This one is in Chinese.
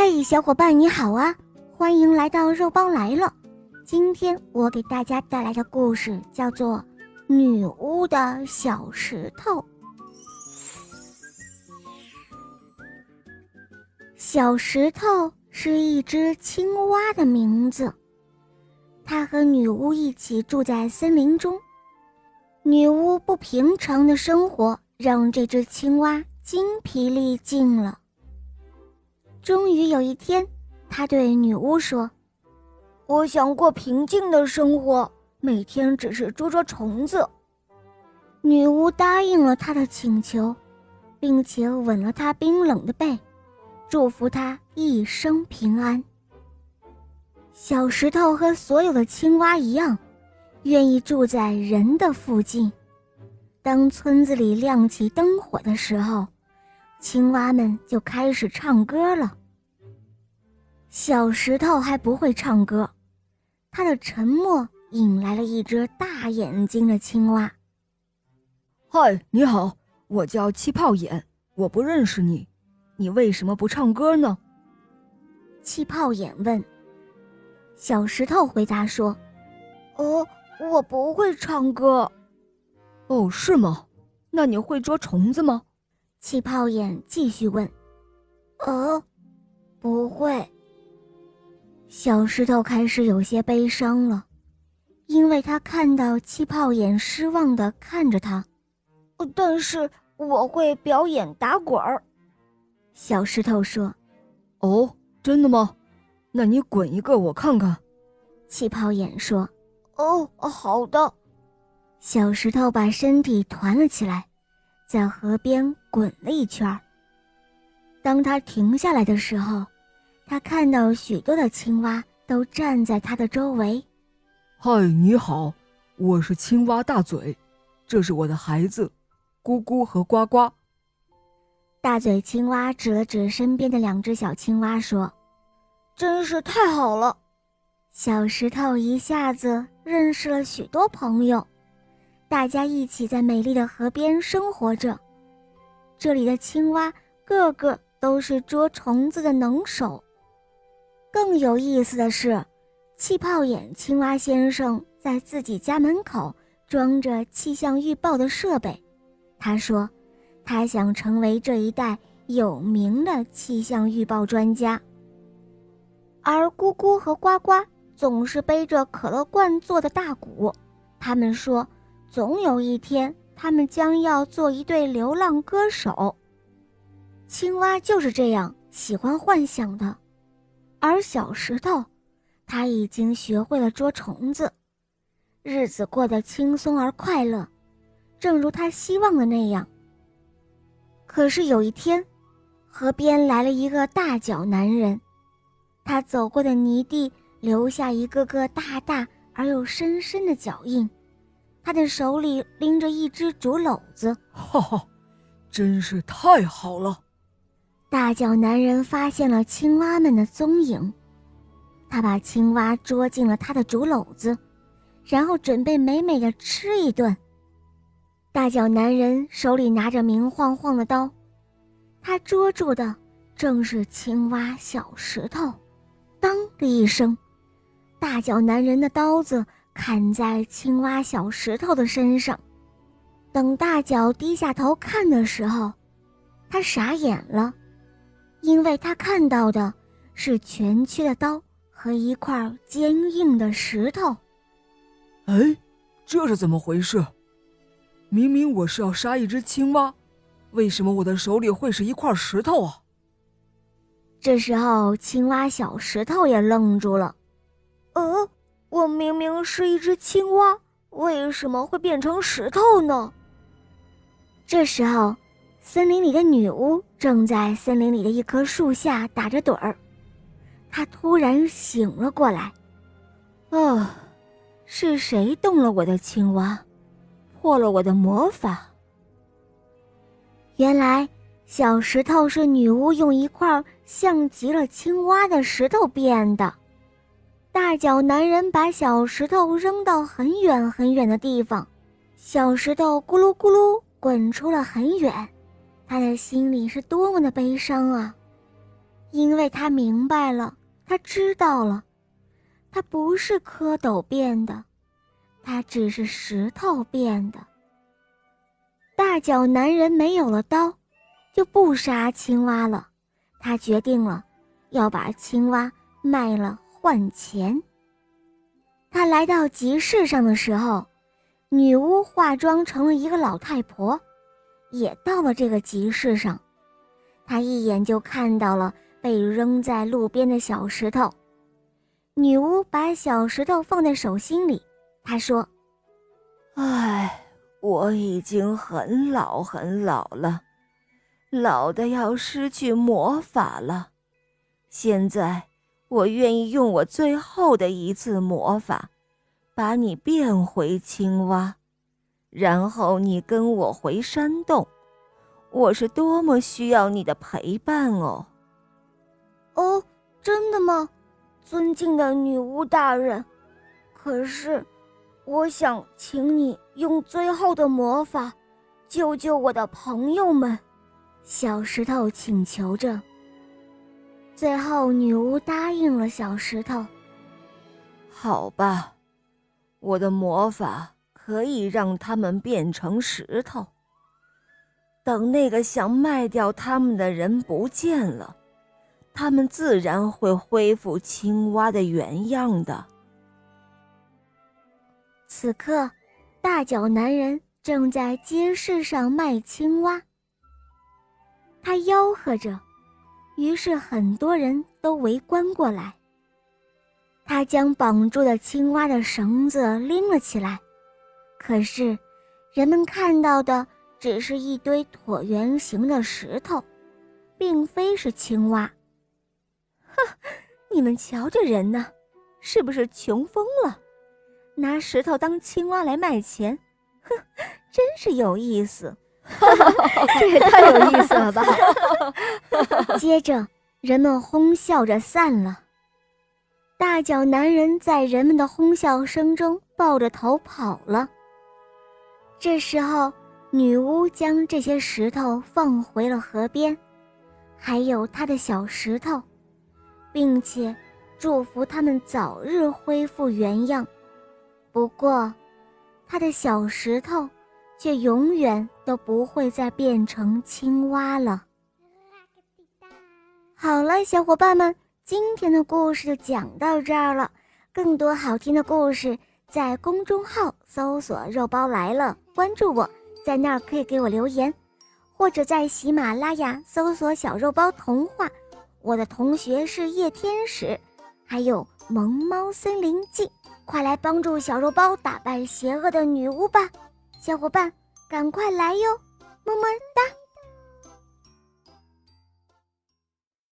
嘿，小伙伴你好啊！欢迎来到肉包来了。今天我给大家带来的故事叫做《女巫的小石头》。小石头是一只青蛙的名字，它和女巫一起住在森林中。女巫不平常的生活让这只青蛙精疲力尽了。终于有一天，他对女巫说：“我想过平静的生活，每天只是捉捉虫子。”女巫答应了他的请求，并且吻了他冰冷的背，祝福他一生平安。小石头和所有的青蛙一样，愿意住在人的附近。当村子里亮起灯火的时候。青蛙们就开始唱歌了。小石头还不会唱歌，他的沉默引来了一只大眼睛的青蛙。嗨，你好，我叫气泡眼，我不认识你，你为什么不唱歌呢？气泡眼问。小石头回答说：“哦，我不会唱歌。”哦，是吗？那你会捉虫子吗？气泡眼继续问：“呃，不会。”小石头开始有些悲伤了，因为他看到气泡眼失望的看着他。但是我会表演打滚儿。”小石头说。“哦，真的吗？那你滚一个我看看。”气泡眼说。“哦，好的。”小石头把身体团了起来。在河边滚了一圈。当他停下来的时候，他看到许多的青蛙都站在他的周围。嗨，你好，我是青蛙大嘴，这是我的孩子，咕咕和呱呱。大嘴青蛙指了指身边的两只小青蛙，说：“真是太好了。”小石头一下子认识了许多朋友。大家一起在美丽的河边生活着，这里的青蛙个个都是捉虫子的能手。更有意思的是，气泡眼青蛙先生在自己家门口装着气象预报的设备。他说，他想成为这一带有名的气象预报专家。而咕咕和呱呱总是背着可乐罐做的大鼓，他们说。总有一天，他们将要做一对流浪歌手。青蛙就是这样喜欢幻想的，而小石头，他已经学会了捉虫子，日子过得轻松而快乐，正如他希望的那样。可是有一天，河边来了一个大脚男人，他走过的泥地留下一个个大大而又深深的脚印。他的手里拎着一只竹篓子，哈哈，真是太好了！大脚男人发现了青蛙们的踪影，他把青蛙捉进了他的竹篓子，然后准备美美的吃一顿。大脚男人手里拿着明晃晃的刀，他捉住的正是青蛙小石头。当的一声，大脚男人的刀子。砍在青蛙小石头的身上。等大脚低下头看的时候，他傻眼了，因为他看到的是蜷曲的刀和一块坚硬的石头。哎，这是怎么回事？明明我是要杀一只青蛙，为什么我的手里会是一块石头啊？这时候，青蛙小石头也愣住了。呃。我明明是一只青蛙，为什么会变成石头呢？这时候，森林里的女巫正在森林里的一棵树下打着盹儿。她突然醒了过来，啊，是谁动了我的青蛙，破了我的魔法？原来，小石头是女巫用一块像极了青蛙的石头变的。大脚男人把小石头扔到很远很远的地方，小石头咕噜咕噜滚出了很远，他的心里是多么的悲伤啊！因为他明白了，他知道了，他不是蝌蚪变的，他只是石头变的。大脚男人没有了刀，就不杀青蛙了。他决定了，要把青蛙卖了换钱。他来到集市上的时候，女巫化妆成了一个老太婆，也到了这个集市上。他一眼就看到了被扔在路边的小石头。女巫把小石头放在手心里，她说：“唉，我已经很老很老了，老的要失去魔法了。现在。”我愿意用我最后的一次魔法，把你变回青蛙，然后你跟我回山洞。我是多么需要你的陪伴哦！哦，真的吗，尊敬的女巫大人？可是，我想请你用最后的魔法，救救我的朋友们。小石头请求着。最后，女巫答应了小石头。好吧，我的魔法可以让他们变成石头。等那个想卖掉他们的人不见了，他们自然会恢复青蛙的原样的。此刻，大脚男人正在街市上卖青蛙，他吆喝着。于是很多人都围观过来。他将绑住的青蛙的绳子拎了起来，可是人们看到的只是一堆椭圆形的石头，并非是青蛙。哼，你们瞧这人呢，是不是穷疯了？拿石头当青蛙来卖钱，哼，真是有意思。这也太有意思了吧！接着，人们哄笑着散了。大脚男人在人们的哄笑声中抱着头跑了。这时候，女巫将这些石头放回了河边，还有他的小石头，并且祝福他们早日恢复原样。不过，他的小石头。却永远都不会再变成青蛙了。好了，小伙伴们，今天的故事就讲到这儿了。更多好听的故事，在公众号搜索“肉包来了”，关注我，在那儿可以给我留言，或者在喜马拉雅搜索“小肉包童话”。我的同学是夜天使，还有《萌猫森林记》，快来帮助小肉包打败邪恶的女巫吧！小伙伴，赶快来哟，么么哒。